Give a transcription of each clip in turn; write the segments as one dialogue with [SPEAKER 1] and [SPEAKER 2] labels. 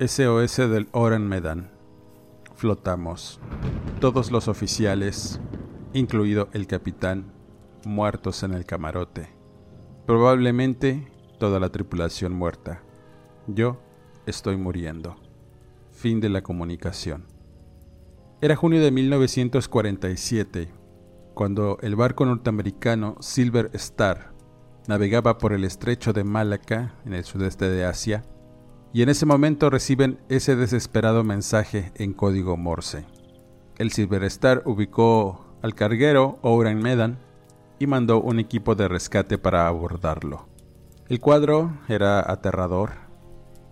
[SPEAKER 1] SOS del Oran Medan. Flotamos. Todos los oficiales, incluido el capitán, muertos en el camarote. Probablemente toda la tripulación muerta. Yo estoy muriendo. Fin de la comunicación. Era junio de 1947, cuando el barco norteamericano Silver Star navegaba por el estrecho de Malaca, en el sudeste de Asia, y en ese momento reciben ese desesperado mensaje en código Morse. El Silver Star ubicó al carguero Oran Medan y mandó un equipo de rescate para abordarlo. El cuadro era aterrador.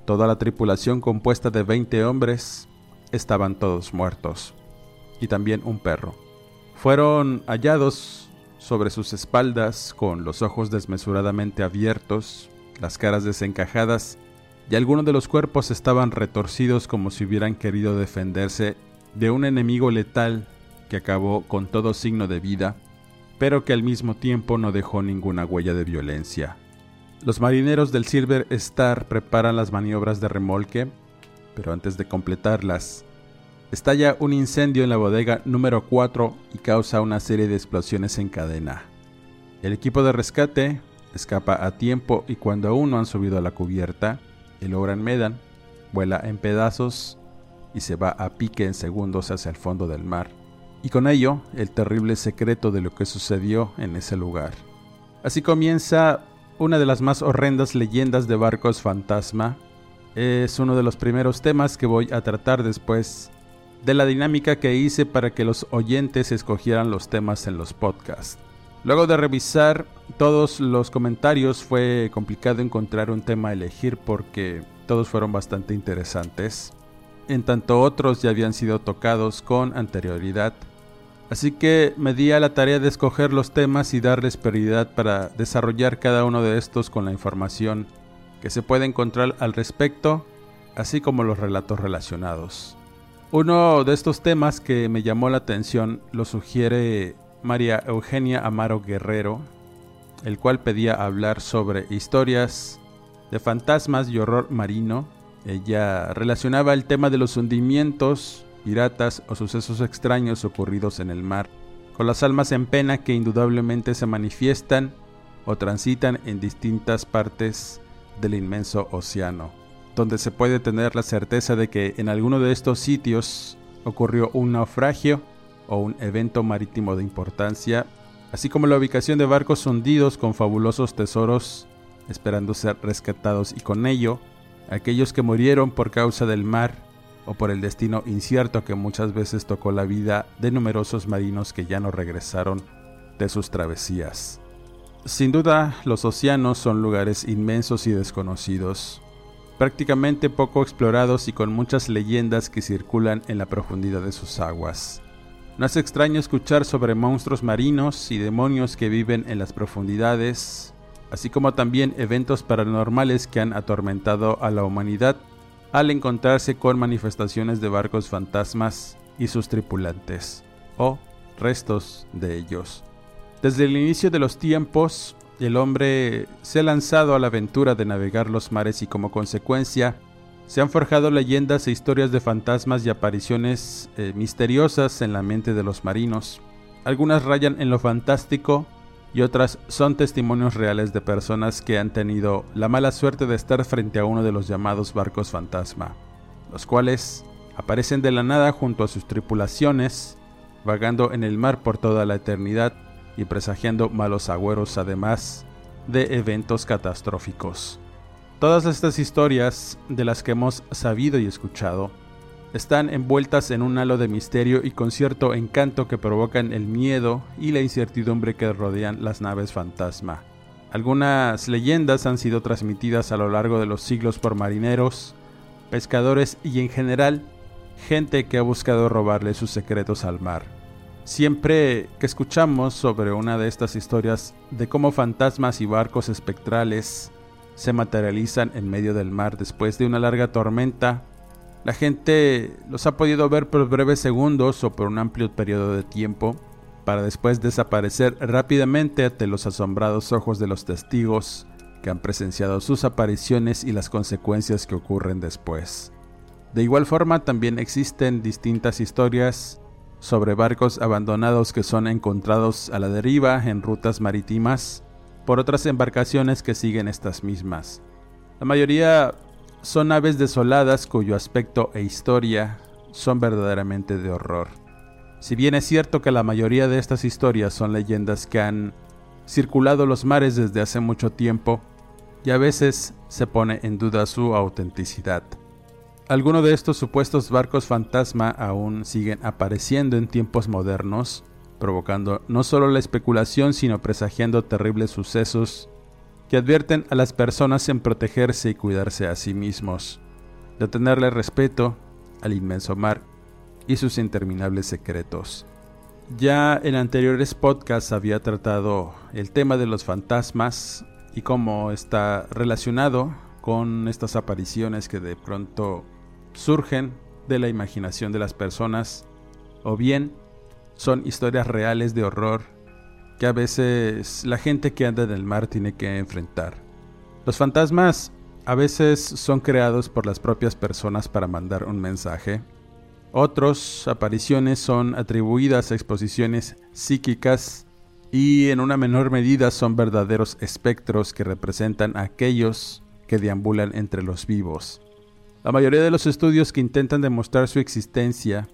[SPEAKER 1] Toda la tripulación compuesta de 20 hombres estaban todos muertos, y también un perro. Fueron hallados sobre sus espaldas con los ojos desmesuradamente abiertos, las caras desencajadas y algunos de los cuerpos estaban retorcidos como si hubieran querido defenderse de un enemigo letal que acabó con todo signo de vida, pero que al mismo tiempo no dejó ninguna huella de violencia. Los marineros del Silver Star preparan las maniobras de remolque, pero antes de completarlas, estalla un incendio en la bodega número 4 y causa una serie de explosiones en cadena. El equipo de rescate escapa a tiempo y cuando aún no han subido a la cubierta, el Oran Medan vuela en pedazos y se va a pique en segundos hacia el fondo del mar, y con ello el terrible secreto de lo que sucedió en ese lugar. Así comienza una de las más horrendas leyendas de barcos fantasma. Es uno de los primeros temas que voy a tratar después de la dinámica que hice para que los oyentes escogieran los temas en los podcasts. Luego de revisar todos los comentarios fue complicado encontrar un tema a elegir porque todos fueron bastante interesantes, en tanto otros ya habían sido tocados con anterioridad. Así que me di a la tarea de escoger los temas y darles prioridad para desarrollar cada uno de estos con la información que se puede encontrar al respecto, así como los relatos relacionados. Uno de estos temas que me llamó la atención lo sugiere María Eugenia Amaro Guerrero, el cual pedía hablar sobre historias de fantasmas y horror marino. Ella relacionaba el tema de los hundimientos, piratas o sucesos extraños ocurridos en el mar, con las almas en pena que indudablemente se manifiestan o transitan en distintas partes del inmenso océano, donde se puede tener la certeza de que en alguno de estos sitios ocurrió un naufragio o un evento marítimo de importancia, así como la ubicación de barcos hundidos con fabulosos tesoros esperando ser rescatados y con ello aquellos que murieron por causa del mar o por el destino incierto que muchas veces tocó la vida de numerosos marinos que ya no regresaron de sus travesías. Sin duda, los océanos son lugares inmensos y desconocidos, prácticamente poco explorados y con muchas leyendas que circulan en la profundidad de sus aguas. No es extraño escuchar sobre monstruos marinos y demonios que viven en las profundidades, así como también eventos paranormales que han atormentado a la humanidad al encontrarse con manifestaciones de barcos fantasmas y sus tripulantes, o restos de ellos. Desde el inicio de los tiempos, el hombre se ha lanzado a la aventura de navegar los mares y como consecuencia se han forjado leyendas e historias de fantasmas y apariciones eh, misteriosas en la mente de los marinos. Algunas rayan en lo fantástico, y otras son testimonios reales de personas que han tenido la mala suerte de estar frente a uno de los llamados barcos fantasma, los cuales aparecen de la nada junto a sus tripulaciones, vagando en el mar por toda la eternidad y presagiando malos agüeros además de eventos catastróficos. Todas estas historias de las que hemos sabido y escuchado están envueltas en un halo de misterio y con cierto encanto que provocan el miedo y la incertidumbre que rodean las naves fantasma. Algunas leyendas han sido transmitidas a lo largo de los siglos por marineros, pescadores y en general gente que ha buscado robarle sus secretos al mar. Siempre que escuchamos sobre una de estas historias de cómo fantasmas y barcos espectrales se materializan en medio del mar después de una larga tormenta, la gente los ha podido ver por breves segundos o por un amplio periodo de tiempo, para después desaparecer rápidamente ante los asombrados ojos de los testigos que han presenciado sus apariciones y las consecuencias que ocurren después. De igual forma también existen distintas historias sobre barcos abandonados que son encontrados a la deriva en rutas marítimas por otras embarcaciones que siguen estas mismas. La mayoría son aves desoladas cuyo aspecto e historia son verdaderamente de horror. Si bien es cierto que la mayoría de estas historias son leyendas que han circulado los mares desde hace mucho tiempo, y a veces se pone en duda su autenticidad. Algunos de estos supuestos barcos fantasma aún siguen apareciendo en tiempos modernos, provocando no solo la especulación sino presagiando terribles sucesos que advierten a las personas en protegerse y cuidarse a sí mismos, de tenerle respeto al inmenso mar y sus interminables secretos. Ya en anteriores podcasts había tratado el tema de los fantasmas y cómo está relacionado con estas apariciones que de pronto surgen de la imaginación de las personas o bien son historias reales de horror que a veces la gente que anda en el mar tiene que enfrentar. Los fantasmas a veces son creados por las propias personas para mandar un mensaje. Otros apariciones son atribuidas a exposiciones psíquicas y en una menor medida son verdaderos espectros que representan a aquellos que deambulan entre los vivos. La mayoría de los estudios que intentan demostrar su existencia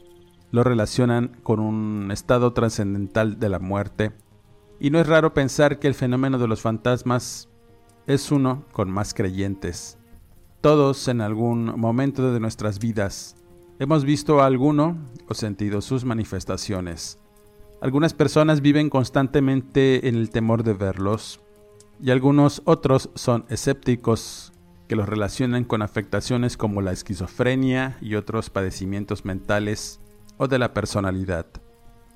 [SPEAKER 1] lo relacionan con un estado trascendental de la muerte y no es raro pensar que el fenómeno de los fantasmas es uno con más creyentes. Todos en algún momento de nuestras vidas hemos visto a alguno o sentido sus manifestaciones. Algunas personas viven constantemente en el temor de verlos y algunos otros son escépticos que los relacionan con afectaciones como la esquizofrenia y otros padecimientos mentales o de la personalidad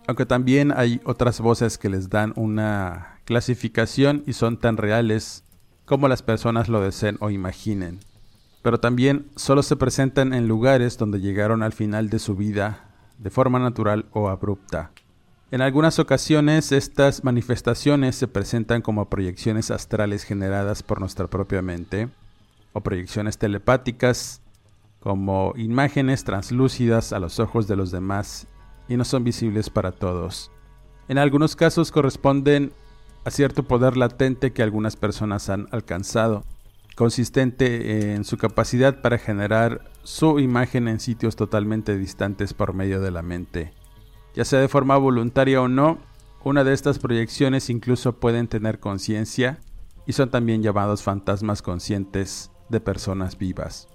[SPEAKER 1] aunque también hay otras voces que les dan una clasificación y son tan reales como las personas lo deseen o imaginen. Pero también solo se presentan en lugares donde llegaron al final de su vida de forma natural o abrupta. En algunas ocasiones estas manifestaciones se presentan como proyecciones astrales generadas por nuestra propia mente, o proyecciones telepáticas, como imágenes translúcidas a los ojos de los demás y no son visibles para todos. En algunos casos corresponden a cierto poder latente que algunas personas han alcanzado, consistente en su capacidad para generar su imagen en sitios totalmente distantes por medio de la mente. Ya sea de forma voluntaria o no, una de estas proyecciones incluso pueden tener conciencia y son también llamados fantasmas conscientes de personas vivas.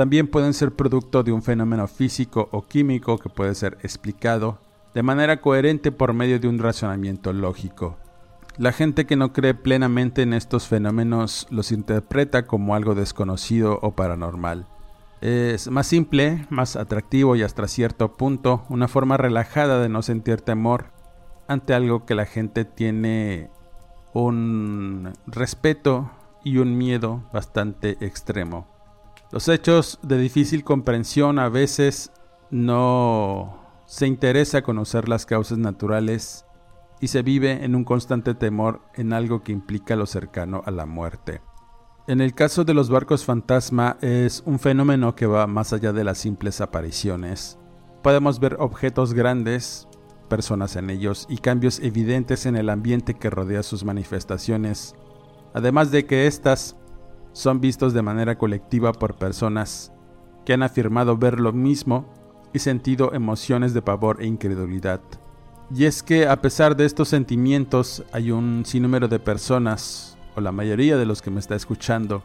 [SPEAKER 1] También pueden ser producto de un fenómeno físico o químico que puede ser explicado de manera coherente por medio de un razonamiento lógico. La gente que no cree plenamente en estos fenómenos los interpreta como algo desconocido o paranormal. Es más simple, más atractivo y hasta cierto punto una forma relajada de no sentir temor ante algo que la gente tiene un respeto y un miedo bastante extremo. Los hechos de difícil comprensión a veces no se interesa conocer las causas naturales y se vive en un constante temor en algo que implica lo cercano a la muerte. En el caso de los barcos fantasma es un fenómeno que va más allá de las simples apariciones. Podemos ver objetos grandes personas en ellos y cambios evidentes en el ambiente que rodea sus manifestaciones, además de que éstas son vistos de manera colectiva por personas que han afirmado ver lo mismo y sentido emociones de pavor e incredulidad. Y es que a pesar de estos sentimientos hay un sinnúmero de personas, o la mayoría de los que me está escuchando,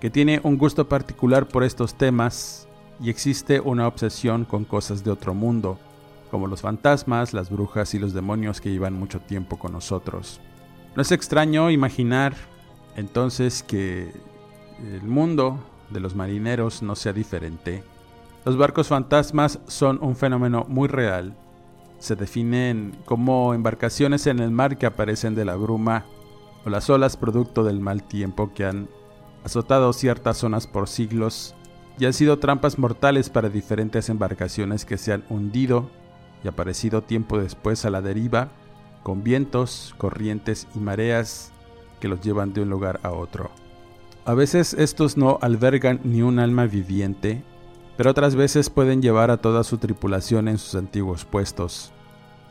[SPEAKER 1] que tiene un gusto particular por estos temas y existe una obsesión con cosas de otro mundo, como los fantasmas, las brujas y los demonios que llevan mucho tiempo con nosotros. No es extraño imaginar entonces que el mundo de los marineros no sea diferente. Los barcos fantasmas son un fenómeno muy real. Se definen como embarcaciones en el mar que aparecen de la bruma o las olas producto del mal tiempo que han azotado ciertas zonas por siglos y han sido trampas mortales para diferentes embarcaciones que se han hundido y aparecido tiempo después a la deriva, con vientos, corrientes y mareas que los llevan de un lugar a otro. A veces estos no albergan ni un alma viviente, pero otras veces pueden llevar a toda su tripulación en sus antiguos puestos,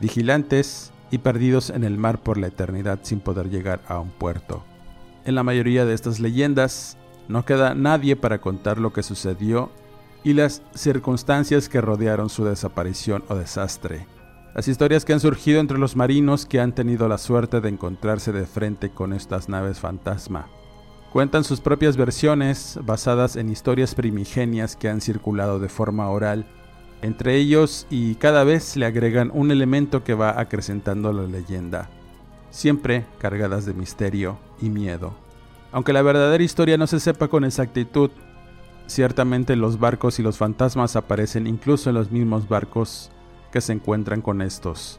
[SPEAKER 1] vigilantes y perdidos en el mar por la eternidad sin poder llegar a un puerto. En la mayoría de estas leyendas, no queda nadie para contar lo que sucedió y las circunstancias que rodearon su desaparición o desastre. Las historias que han surgido entre los marinos que han tenido la suerte de encontrarse de frente con estas naves fantasma. Cuentan sus propias versiones basadas en historias primigenias que han circulado de forma oral entre ellos y cada vez le agregan un elemento que va acrecentando la leyenda, siempre cargadas de misterio y miedo. Aunque la verdadera historia no se sepa con exactitud, ciertamente los barcos y los fantasmas aparecen incluso en los mismos barcos que se encuentran con estos,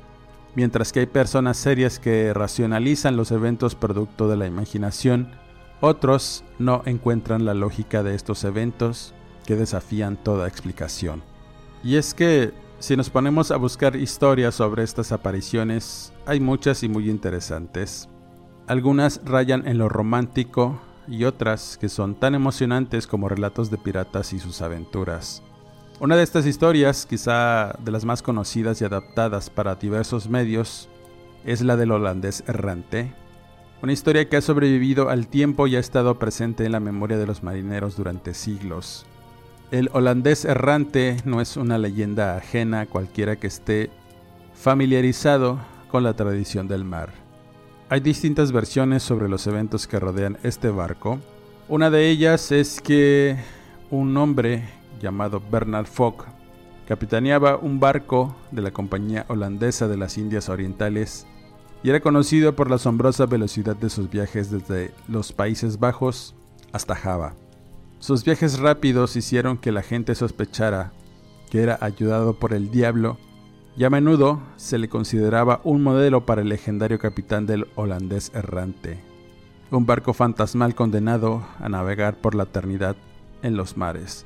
[SPEAKER 1] mientras que hay personas serias que racionalizan los eventos producto de la imaginación, otros no encuentran la lógica de estos eventos que desafían toda explicación. Y es que si nos ponemos a buscar historias sobre estas apariciones, hay muchas y muy interesantes. Algunas rayan en lo romántico y otras que son tan emocionantes como relatos de piratas y sus aventuras. Una de estas historias, quizá de las más conocidas y adaptadas para diversos medios, es la del holandés errante, una historia que ha sobrevivido al tiempo y ha estado presente en la memoria de los marineros durante siglos. El holandés errante no es una leyenda ajena a cualquiera que esté familiarizado con la tradición del mar. Hay distintas versiones sobre los eventos que rodean este barco. Una de ellas es que un hombre llamado Bernard Fogg capitaneaba un barco de la Compañía Holandesa de las Indias Orientales y era conocido por la asombrosa velocidad de sus viajes desde los Países Bajos hasta Java. Sus viajes rápidos hicieron que la gente sospechara que era ayudado por el diablo y a menudo se le consideraba un modelo para el legendario capitán del holandés errante, un barco fantasmal condenado a navegar por la eternidad en los mares.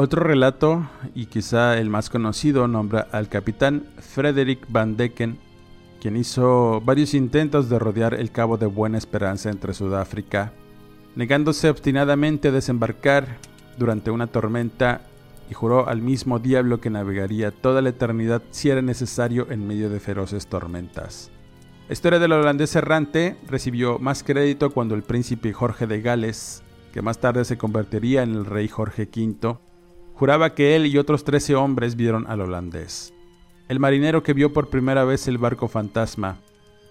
[SPEAKER 1] Otro relato, y quizá el más conocido, nombra al capitán Frederick Van Decken, quien hizo varios intentos de rodear el Cabo de Buena Esperanza entre Sudáfrica, negándose obstinadamente a desembarcar durante una tormenta y juró al mismo diablo que navegaría toda la eternidad si era necesario en medio de feroces tormentas. La historia del holandés errante recibió más crédito cuando el príncipe Jorge de Gales, que más tarde se convertiría en el rey Jorge V, juraba que él y otros trece hombres vieron al holandés. El marinero que vio por primera vez el barco fantasma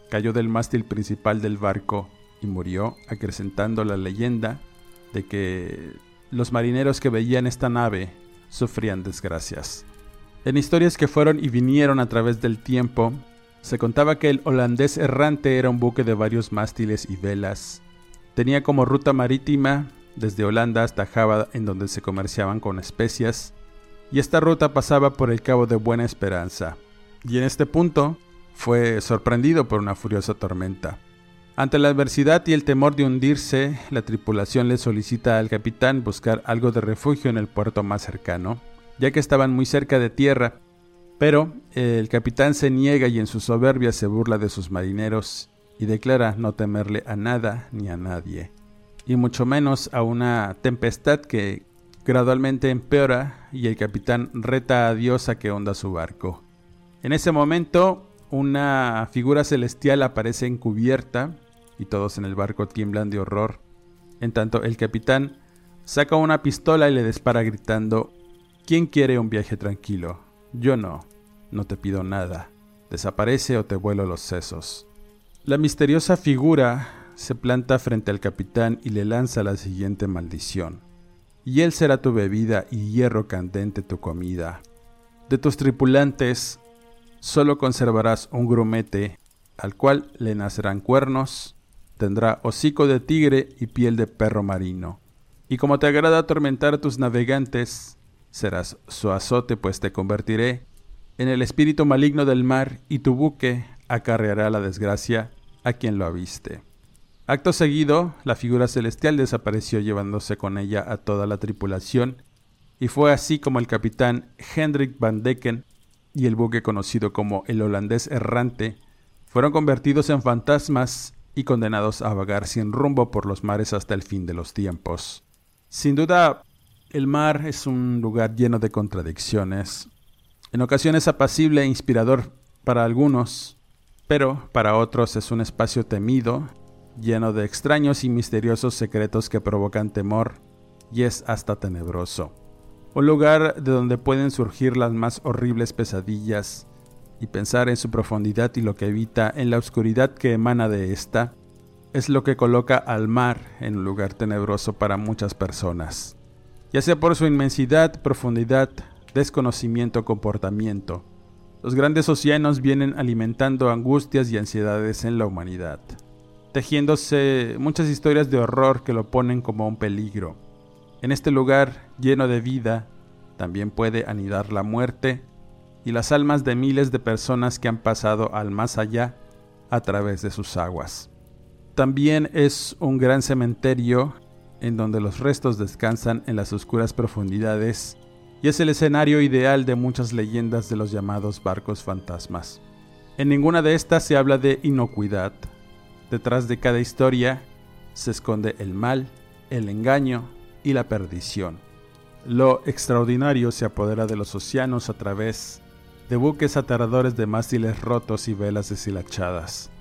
[SPEAKER 1] cayó del mástil principal del barco y murió, acrecentando la leyenda de que los marineros que veían esta nave sufrían desgracias. En historias que fueron y vinieron a través del tiempo, se contaba que el holandés errante era un buque de varios mástiles y velas. Tenía como ruta marítima desde Holanda hasta Java en donde se comerciaban con especias, y esta ruta pasaba por el Cabo de Buena Esperanza. Y en este punto fue sorprendido por una furiosa tormenta. Ante la adversidad y el temor de hundirse, la tripulación le solicita al capitán buscar algo de refugio en el puerto más cercano, ya que estaban muy cerca de tierra, pero el capitán se niega y en su soberbia se burla de sus marineros y declara no temerle a nada ni a nadie, y mucho menos a una tempestad que gradualmente empeora y el capitán reta a Dios a que honda su barco. En ese momento, una figura celestial aparece encubierta y todos en el barco tiemblan de horror. En tanto, el capitán saca una pistola y le dispara gritando, ¿Quién quiere un viaje tranquilo? Yo no, no te pido nada. Desaparece o te vuelo los sesos. La misteriosa figura se planta frente al capitán y le lanza la siguiente maldición. Y él será tu bebida y hierro candente tu comida. De tus tripulantes solo conservarás un grumete al cual le nacerán cuernos tendrá hocico de tigre y piel de perro marino. Y como te agrada atormentar a tus navegantes, serás su azote, pues te convertiré en el espíritu maligno del mar, y tu buque acarreará la desgracia a quien lo aviste. Acto seguido, la figura celestial desapareció llevándose con ella a toda la tripulación, y fue así como el capitán Hendrik van Decken y el buque conocido como el holandés errante fueron convertidos en fantasmas y condenados a vagar sin rumbo por los mares hasta el fin de los tiempos. Sin duda, el mar es un lugar lleno de contradicciones, en ocasiones apacible e inspirador para algunos, pero para otros es un espacio temido, lleno de extraños y misteriosos secretos que provocan temor y es hasta tenebroso. Un lugar de donde pueden surgir las más horribles pesadillas y pensar en su profundidad y lo que evita en la oscuridad que emana de ésta, es lo que coloca al mar en un lugar tenebroso para muchas personas, ya sea por su inmensidad, profundidad, desconocimiento o comportamiento. Los grandes océanos vienen alimentando angustias y ansiedades en la humanidad, tejiéndose muchas historias de horror que lo ponen como un peligro. En este lugar lleno de vida, también puede anidar la muerte y las almas de miles de personas que han pasado al más allá a través de sus aguas. También es un gran cementerio en donde los restos descansan en las oscuras profundidades y es el escenario ideal de muchas leyendas de los llamados barcos fantasmas. En ninguna de estas se habla de inocuidad. Detrás de cada historia se esconde el mal, el engaño y la perdición. Lo extraordinario se apodera de los océanos a través de buques aterradores de mástiles rotos y velas deshilachadas,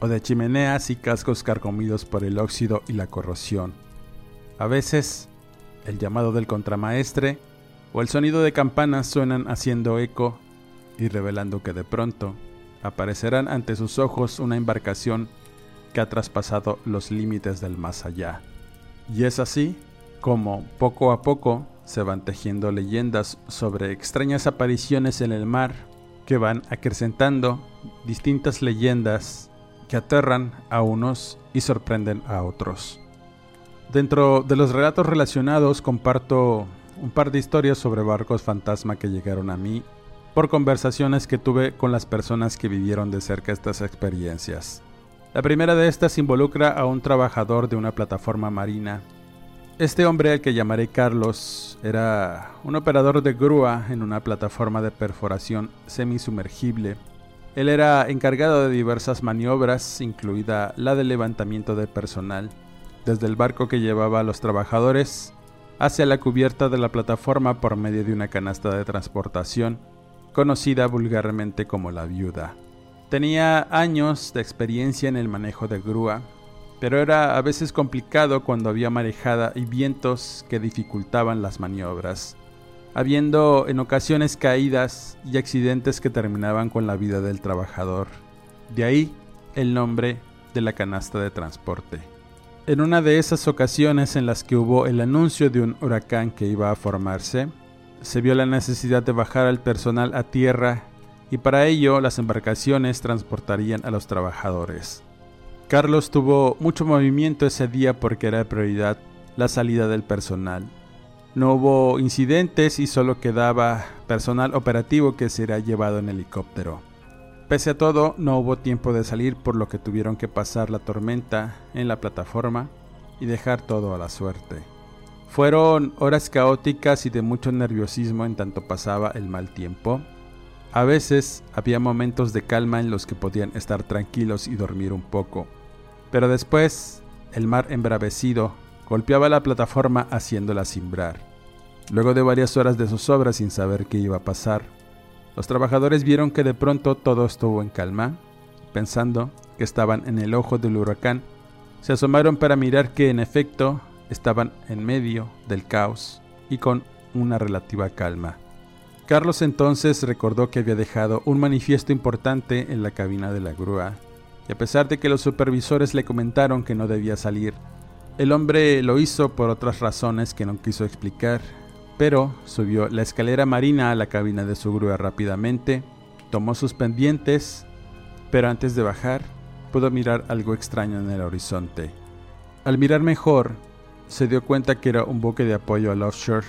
[SPEAKER 1] o de chimeneas y cascos carcomidos por el óxido y la corrosión. A veces, el llamado del contramaestre o el sonido de campanas suenan haciendo eco y revelando que de pronto aparecerán ante sus ojos una embarcación que ha traspasado los límites del más allá. Y es así como, poco a poco, se van tejiendo leyendas sobre extrañas apariciones en el mar que van acrecentando distintas leyendas que aterran a unos y sorprenden a otros. Dentro de los relatos relacionados comparto un par de historias sobre barcos fantasma que llegaron a mí por conversaciones que tuve con las personas que vivieron de cerca estas experiencias. La primera de estas involucra a un trabajador de una plataforma marina Este hombre al que llamaré Carlos era un operador de grúa en una plataforma de perforación semisumergible. Él era encargado de diversas maniobras, incluida la de levantamiento de personal, desde el barco que llevaba a los trabajadores hacia la cubierta de la plataforma por medio de una canasta de transportación, conocida vulgarmente como la viuda. Tenía años de experiencia en el manejo de grúa, pero era a veces complicado cuando había marejada y vientos que dificultaban las maniobras, habiendo en ocasiones caídas y accidentes que terminaban con la vida del trabajador. De ahí el nombre de la canasta de transporte. En una de esas ocasiones en las que hubo el anuncio de un huracán que iba a formarse, se vio la necesidad de bajar al personal a tierra y para ello las embarcaciones transportarían a los trabajadores. Carlos tuvo mucho movimiento ese día porque era prioridad la salida del personal. No hubo incidentes y solo quedaba personal operativo que será llevado en helicóptero. Pese a todo, no hubo tiempo de salir por lo que tuvieron que pasar la tormenta en la plataforma y dejar todo a la suerte. Fueron horas caóticas y de mucho nerviosismo en tanto pasaba el mal tiempo. A veces había momentos de calma en los que podían estar tranquilos y dormir un poco, pero después el mar embravecido golpeaba la plataforma haciéndola cimbrar. Luego de varias horas de zozobra sin saber qué iba a pasar, los trabajadores vieron que de pronto todo estuvo en calma. Pensando que estaban en el ojo del huracán, se asomaron para mirar que en efecto estaban en medio del caos y con una relativa calma. Carlos entonces recordó que había dejado un manifiesto importante en la cabina de la grúa y a pesar de que los supervisores le comentaron que no debía salir, el hombre lo hizo por otras razones que no quiso explicar, pero subió la escalera marina a la cabina de su grúa rápidamente, tomó sus pendientes, pero antes de bajar pudo mirar algo extraño en el horizonte. Al mirar mejor, se dio cuenta que era un buque de apoyo al offshore.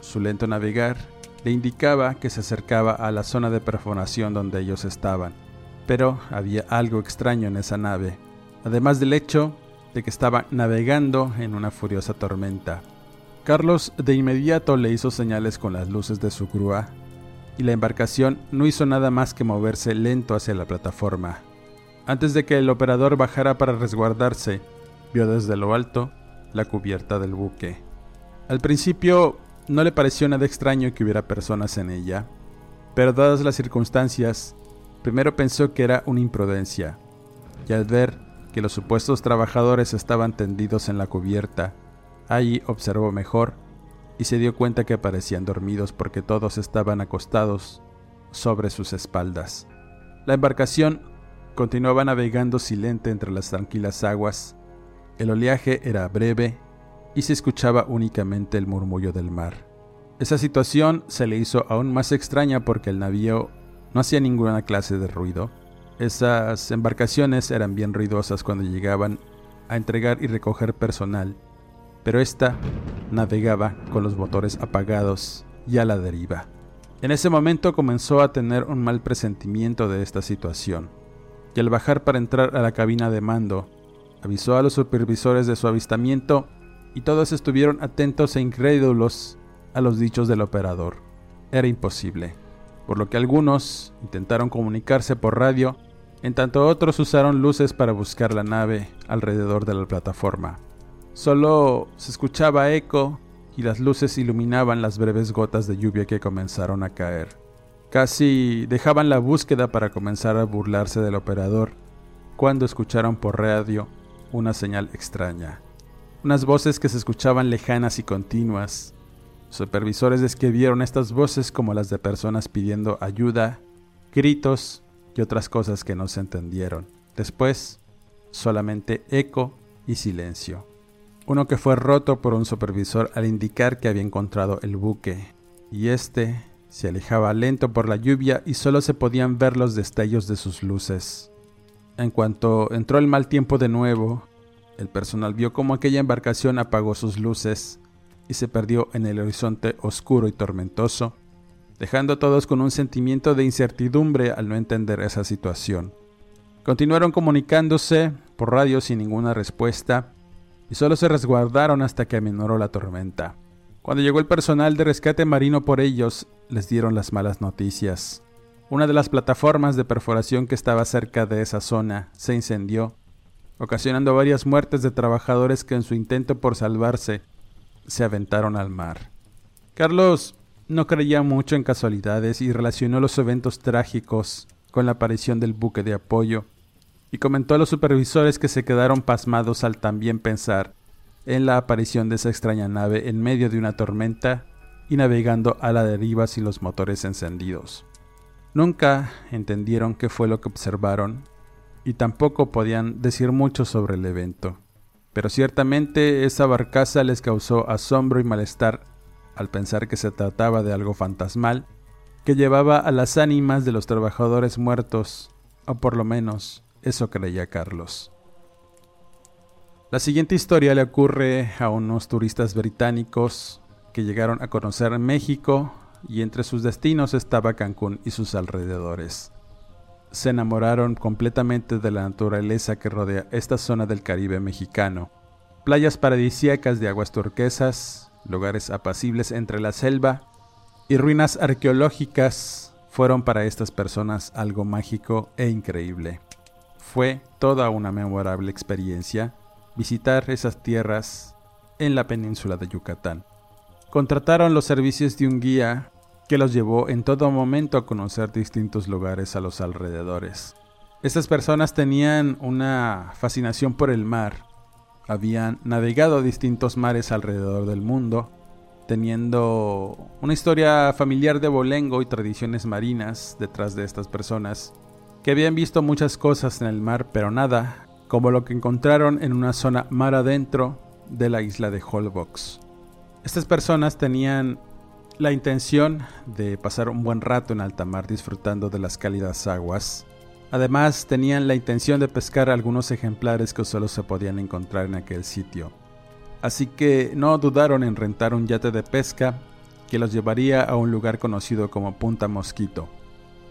[SPEAKER 1] Su lento navegar le indicaba que se acercaba a la zona de perforación donde ellos estaban pero había algo extraño en esa nave, además del hecho de que estaba navegando en una furiosa tormenta. Carlos de inmediato le hizo señales con las luces de su grúa, y la embarcación no hizo nada más que moverse lento hacia la plataforma. Antes de que el operador bajara para resguardarse, vio desde lo alto la cubierta del buque. Al principio no le pareció nada extraño que hubiera personas en ella, pero dadas las circunstancias, Primero pensó que era una imprudencia, y al ver que los supuestos trabajadores estaban tendidos en la cubierta, allí observó mejor y se dio cuenta que parecían dormidos porque todos estaban acostados sobre sus espaldas. La embarcación continuaba navegando silente entre las tranquilas aguas. El oleaje era breve y se escuchaba únicamente el murmullo del mar. Esa situación se le hizo aún más extraña porque el navío no hacía ninguna clase de ruido. Esas embarcaciones eran bien ruidosas cuando llegaban a entregar y recoger personal, pero esta navegaba con los motores apagados y a la deriva. En ese momento comenzó a tener un mal presentimiento de esta situación, y al bajar para entrar a la cabina de mando, avisó a los supervisores de su avistamiento y todos estuvieron atentos e incrédulos a los dichos del operador. Era imposible por lo que algunos intentaron comunicarse por radio, en tanto otros usaron luces para buscar la nave alrededor de la plataforma. Solo se escuchaba eco y las luces iluminaban las breves gotas de lluvia que comenzaron a caer. Casi dejaban la búsqueda para comenzar a burlarse del operador cuando escucharon por radio una señal extraña. Unas voces que se escuchaban lejanas y continuas, Supervisores describieron estas voces como las de personas pidiendo ayuda, gritos y otras cosas que no se entendieron. Después, solamente eco y silencio. Uno que fue roto por un supervisor al indicar que había encontrado el buque, y este se alejaba lento por la lluvia y solo se podían ver los destellos de sus luces. En cuanto entró el mal tiempo de nuevo, el personal vio cómo aquella embarcación apagó sus luces y se perdió en el horizonte oscuro y tormentoso, dejando a todos con un sentimiento de incertidumbre al no entender esa situación. Continuaron comunicándose por radio sin ninguna respuesta, y solo se resguardaron hasta que aminoró la tormenta. Cuando llegó el personal de rescate marino por ellos, les dieron las malas noticias. Una de las plataformas de perforación que estaba cerca de esa zona se incendió, ocasionando varias muertes de trabajadores que en su intento por salvarse se aventaron al mar. Carlos no creía mucho en casualidades y relacionó los eventos trágicos con la aparición del buque de apoyo, y comentó a los supervisores que se quedaron pasmados al también pensar en la aparición de esa extraña nave en medio de una tormenta y navegando a la deriva sin los motores encendidos. Nunca entendieron qué fue lo que observaron y tampoco podían decir mucho sobre el evento, pero ciertamente esa barcaza les causó asombro y malestar al pensar que se trataba de algo fantasmal que llevaba a las ánimas de los trabajadores muertos, o por lo menos eso creía Carlos. La siguiente historia le ocurre a unos turistas británicos que llegaron a conocer México y entre sus destinos estaba Cancún y sus alrededores. Se enamoraron completamente de la naturaleza que rodea esta zona del Caribe mexicano. Playas paradisíacas de aguas turquesas, lugares apacibles entre la selva y ruinas arqueológicas fueron para estas personas algo mágico e increíble. Fue toda una memorable experiencia visitar esas tierras en la península de Yucatán. Contrataron los servicios de un guía que los llevó en todo momento a conocer distintos lugares a los alrededores. Estas personas tenían una fascinación por el mar habían navegado distintos mares alrededor del mundo, teniendo una historia familiar de bolengo y tradiciones marinas detrás de estas personas, que habían visto muchas cosas en el mar, pero nada como lo que encontraron en una zona mar adentro de la isla de Holbox. Estas personas tenían la intención de pasar un buen rato en alta mar disfrutando de las cálidas aguas, Además, tenían la intención de pescar algunos ejemplares que solo se podían encontrar en aquel sitio. Así que no dudaron en rentar un yate de pesca que los llevaría a un lugar conocido como Punta Mosquito.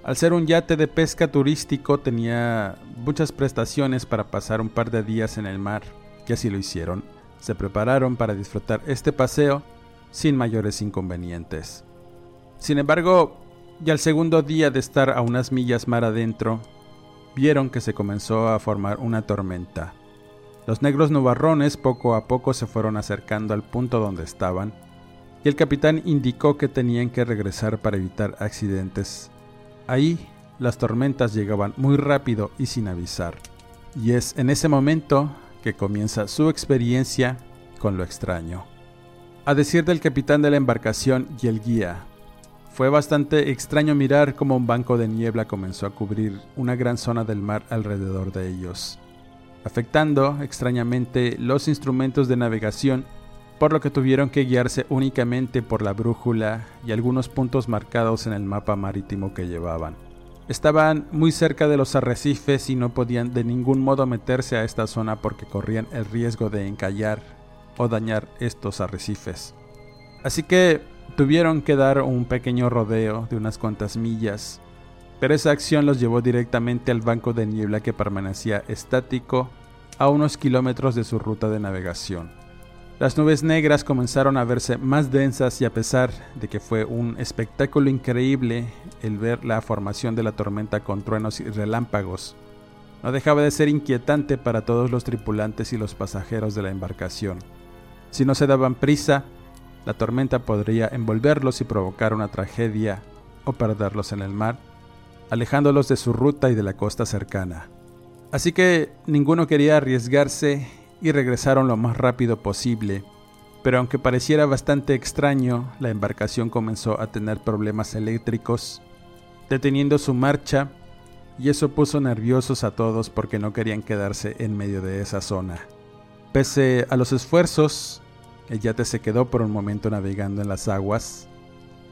[SPEAKER 1] Al ser un yate de pesca turístico tenía muchas prestaciones para pasar un par de días en el mar, y así lo hicieron. Se prepararon para disfrutar este paseo sin mayores inconvenientes. Sin embargo, ya al segundo día de estar a unas millas mar adentro, vieron que se comenzó a formar una tormenta. Los negros nubarrones poco a poco se fueron acercando al punto donde estaban, y el capitán indicó que tenían que regresar para evitar accidentes. Ahí las tormentas llegaban muy rápido y sin avisar, y es en ese momento que comienza su experiencia con lo extraño. A decir del capitán de la embarcación y el guía, fue bastante extraño mirar cómo un banco de niebla comenzó a cubrir una gran zona del mar alrededor de ellos, afectando extrañamente los instrumentos de navegación, por lo que tuvieron que guiarse únicamente por la brújula y algunos puntos marcados en el mapa marítimo que llevaban. Estaban muy cerca de los arrecifes y no podían de ningún modo meterse a esta zona porque corrían el riesgo de encallar o dañar estos arrecifes. Así que Tuvieron que dar un pequeño rodeo de unas cuantas millas, pero esa acción los llevó directamente al banco de niebla que permanecía estático a unos kilómetros de su ruta de navegación. Las nubes negras comenzaron a verse más densas y a pesar de que fue un espectáculo increíble el ver la formación de la tormenta con truenos y relámpagos, no dejaba de ser inquietante para todos los tripulantes y los pasajeros de la embarcación. Si no se daban prisa, la tormenta podría envolverlos y provocar una tragedia o perderlos en el mar, alejándolos de su ruta y de la costa cercana. Así que ninguno quería arriesgarse y regresaron lo más rápido posible, pero aunque pareciera bastante extraño, la embarcación comenzó a tener problemas eléctricos, deteniendo su marcha, y eso puso nerviosos a todos porque no querían quedarse en medio de esa zona. Pese a los esfuerzos, el yate se quedó por un momento navegando en las aguas,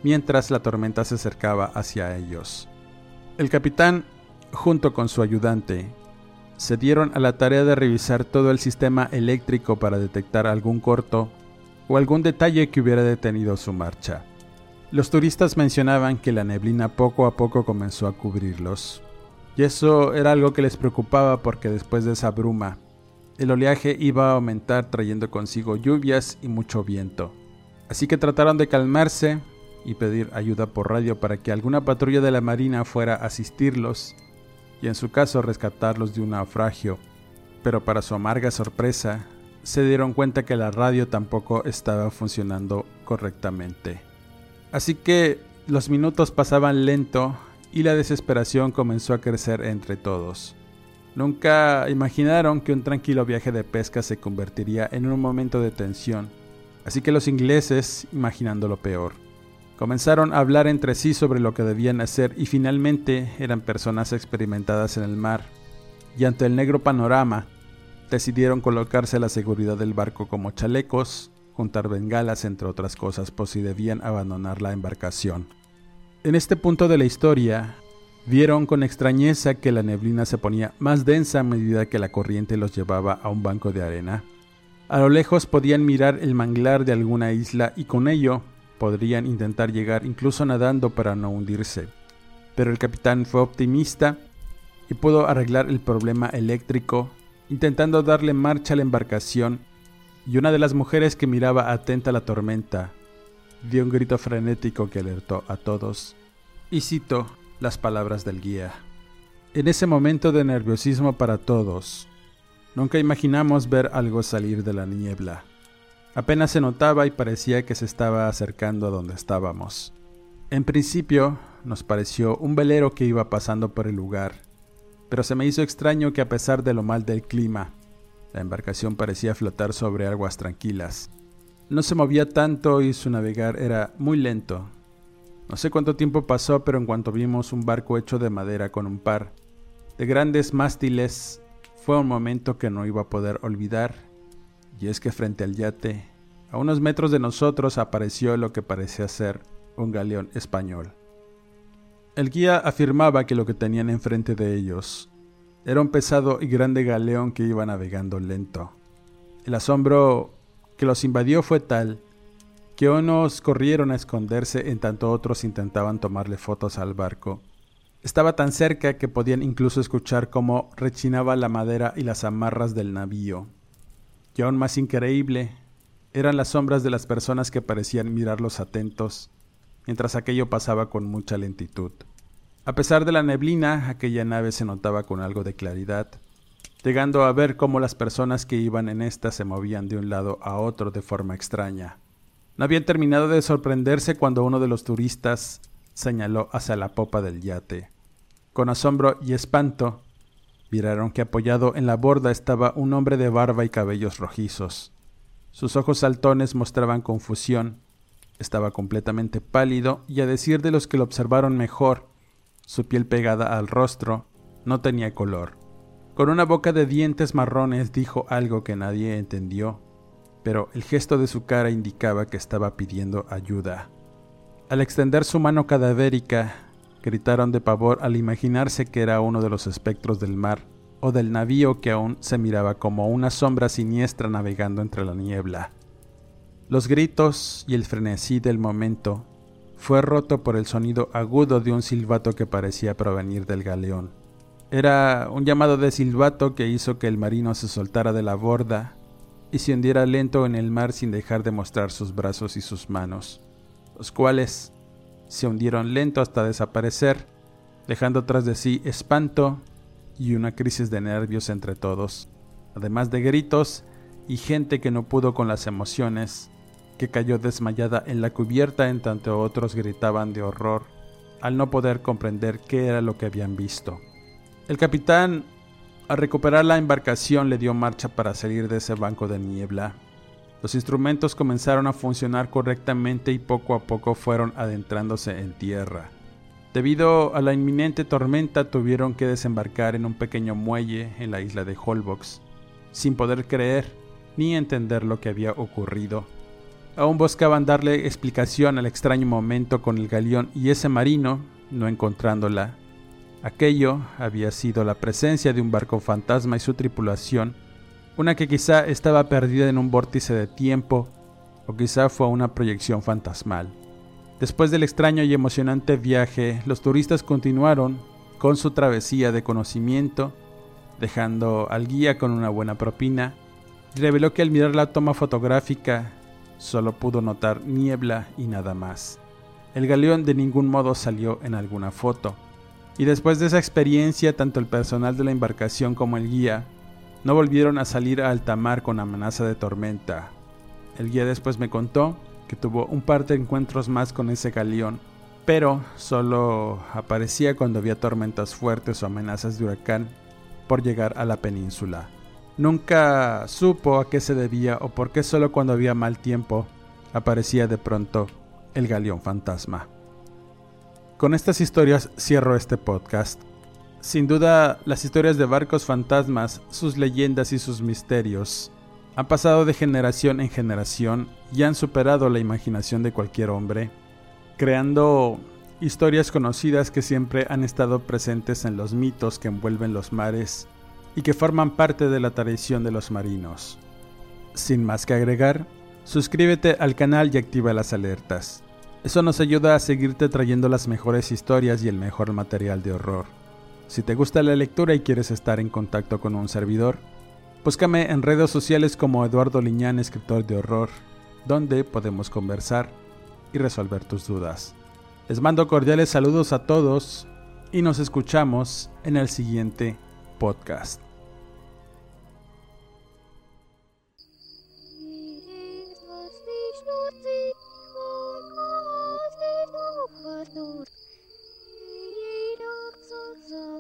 [SPEAKER 1] mientras la tormenta se acercaba hacia ellos. El capitán, junto con su ayudante, se dieron a la tarea de revisar todo el sistema eléctrico para detectar algún corto o algún detalle que hubiera detenido su marcha. Los turistas mencionaban que la neblina poco a poco comenzó a cubrirlos, y eso era algo que les preocupaba porque después de esa bruma El oleaje iba a aumentar trayendo consigo lluvias y mucho viento. Así que trataron de calmarse y pedir ayuda por radio para que alguna patrulla de la Marina fuera a asistirlos y en su caso rescatarlos de un naufragio. Pero para su amarga sorpresa, se dieron cuenta que la radio tampoco estaba funcionando correctamente. Así que los minutos pasaban lento y la desesperación comenzó a crecer entre todos. Nunca imaginaron que un tranquilo viaje de pesca se convertiría en un momento de tensión, así que los ingleses, imaginando lo peor, comenzaron a hablar entre sí sobre lo que debían hacer y finalmente eran personas experimentadas en el mar, y ante el negro panorama, decidieron colocarse la seguridad del barco como chalecos, juntar bengalas entre otras cosas por si debían abandonar la embarcación. En este punto de la historia, vieron con extrañeza que la neblina se ponía más densa a medida que la corriente los llevaba a un banco de arena. A lo lejos podían mirar el manglar de alguna isla y con ello podrían intentar llegar incluso nadando para no hundirse. Pero el capitán fue optimista y pudo arreglar el problema eléctrico intentando darle marcha a la embarcación y una de las mujeres que miraba atenta a la tormenta dio un grito frenético que alertó a todos. Y cito las palabras del guía. En ese momento de nerviosismo para todos, nunca imaginamos ver algo salir de la niebla. Apenas se notaba y parecía que se estaba acercando a donde estábamos. En principio, nos pareció un velero que iba pasando por el lugar, pero se me hizo extraño que a pesar de lo mal del clima, la embarcación parecía flotar sobre aguas tranquilas. No se movía tanto y su navegar era muy lento. No sé cuánto tiempo pasó, pero en cuanto vimos un barco hecho de madera con un par de grandes mástiles, fue un momento que no iba a poder olvidar. Y es que frente al yate, a unos metros de nosotros apareció lo que parecía ser un galeón español. El guía afirmaba que lo que tenían enfrente de ellos era un pesado y grande galeón que iba navegando lento. El asombro que los invadió fue tal que unos corrieron a esconderse en tanto otros intentaban tomarle fotos al barco. Estaba tan cerca que podían incluso escuchar cómo rechinaba la madera y las amarras del navío. Y aún más increíble, eran las sombras de las personas que parecían mirarlos atentos, mientras aquello pasaba con mucha lentitud. A pesar de la neblina, aquella nave se notaba con algo de claridad, llegando a ver cómo las personas que iban en esta se movían de un lado a otro de forma extraña. No habían terminado de sorprenderse cuando uno de los turistas señaló hacia la popa del yate. Con asombro y espanto, miraron que apoyado en la borda estaba un hombre de barba y cabellos rojizos. Sus ojos saltones mostraban confusión. Estaba completamente pálido y a decir de los que lo observaron mejor, su piel pegada al rostro, no tenía color. Con una boca de dientes marrones dijo algo que nadie entendió, pero el gesto de su cara indicaba que estaba pidiendo ayuda. Al extender su mano cadavérica, gritaron de pavor al imaginarse que era uno de los espectros del mar o del navío que aún se miraba como una sombra siniestra navegando entre la niebla. Los gritos y el frenesí del momento fue roto por el sonido agudo de un silbato que parecía provenir del galeón. Era un llamado de silbato que hizo que el marino se soltara de la borda y se hundiera lento en el mar sin dejar de mostrar sus brazos y sus manos, los cuales se hundieron lento hasta desaparecer, dejando tras de sí espanto y una crisis de nervios entre todos, además de gritos y gente que no pudo con las emociones que cayó desmayada en la cubierta en tanto otros gritaban de horror al no poder comprender qué era lo que habían visto. El capitán, al recuperar la embarcación, le dio marcha para salir de ese banco de niebla. Los instrumentos comenzaron a funcionar correctamente y poco a poco fueron adentrándose en tierra. Debido a la inminente tormenta tuvieron que desembarcar en un pequeño muelle en la isla de Holbox, sin poder creer ni entender lo que había ocurrido. Aún buscaban darle explicación al extraño momento con el galeón y ese marino, no encontrándola. Aquello había sido la presencia de un barco fantasma y su tripulación, una que quizá estaba perdida en un vórtice de tiempo o quizá fue una proyección fantasmal. Después del extraño y emocionante viaje, los turistas continuaron con su travesía de conocimiento, dejando al guía con una buena propina, y reveló que al mirar la toma fotográfica solo pudo notar niebla y nada más. El galeón de ningún modo salió en alguna foto. Y después de esa experiencia, tanto el personal de la embarcación como el guía no volvieron a salir a alta mar con amenaza de tormenta. El guía después me contó que tuvo un par de encuentros más con ese galeón, pero solo aparecía cuando había tormentas fuertes o amenazas de huracán por llegar a la península. Nunca supo a qué se debía o por qué solo cuando había mal tiempo aparecía de pronto el galeón fantasma. Con estas historias cierro este podcast. Sin duda, las historias de barcos fantasmas, sus leyendas y sus misterios han pasado de generación en generación y han superado la imaginación de cualquier hombre, creando historias conocidas que siempre han estado presentes en los mitos que envuelven los mares y que forman parte de la tradición de los marinos. Sin más que agregar, suscríbete al canal y activa las alertas. Eso nos ayuda a seguirte trayendo las mejores historias y el mejor material de horror. Si te gusta la lectura y quieres estar en contacto con un servidor, búscame en redes sociales como Eduardo Liñán, escritor de horror, donde podemos conversar y resolver tus dudas. Les mando cordiales saludos a todos y nos escuchamos en el siguiente podcast.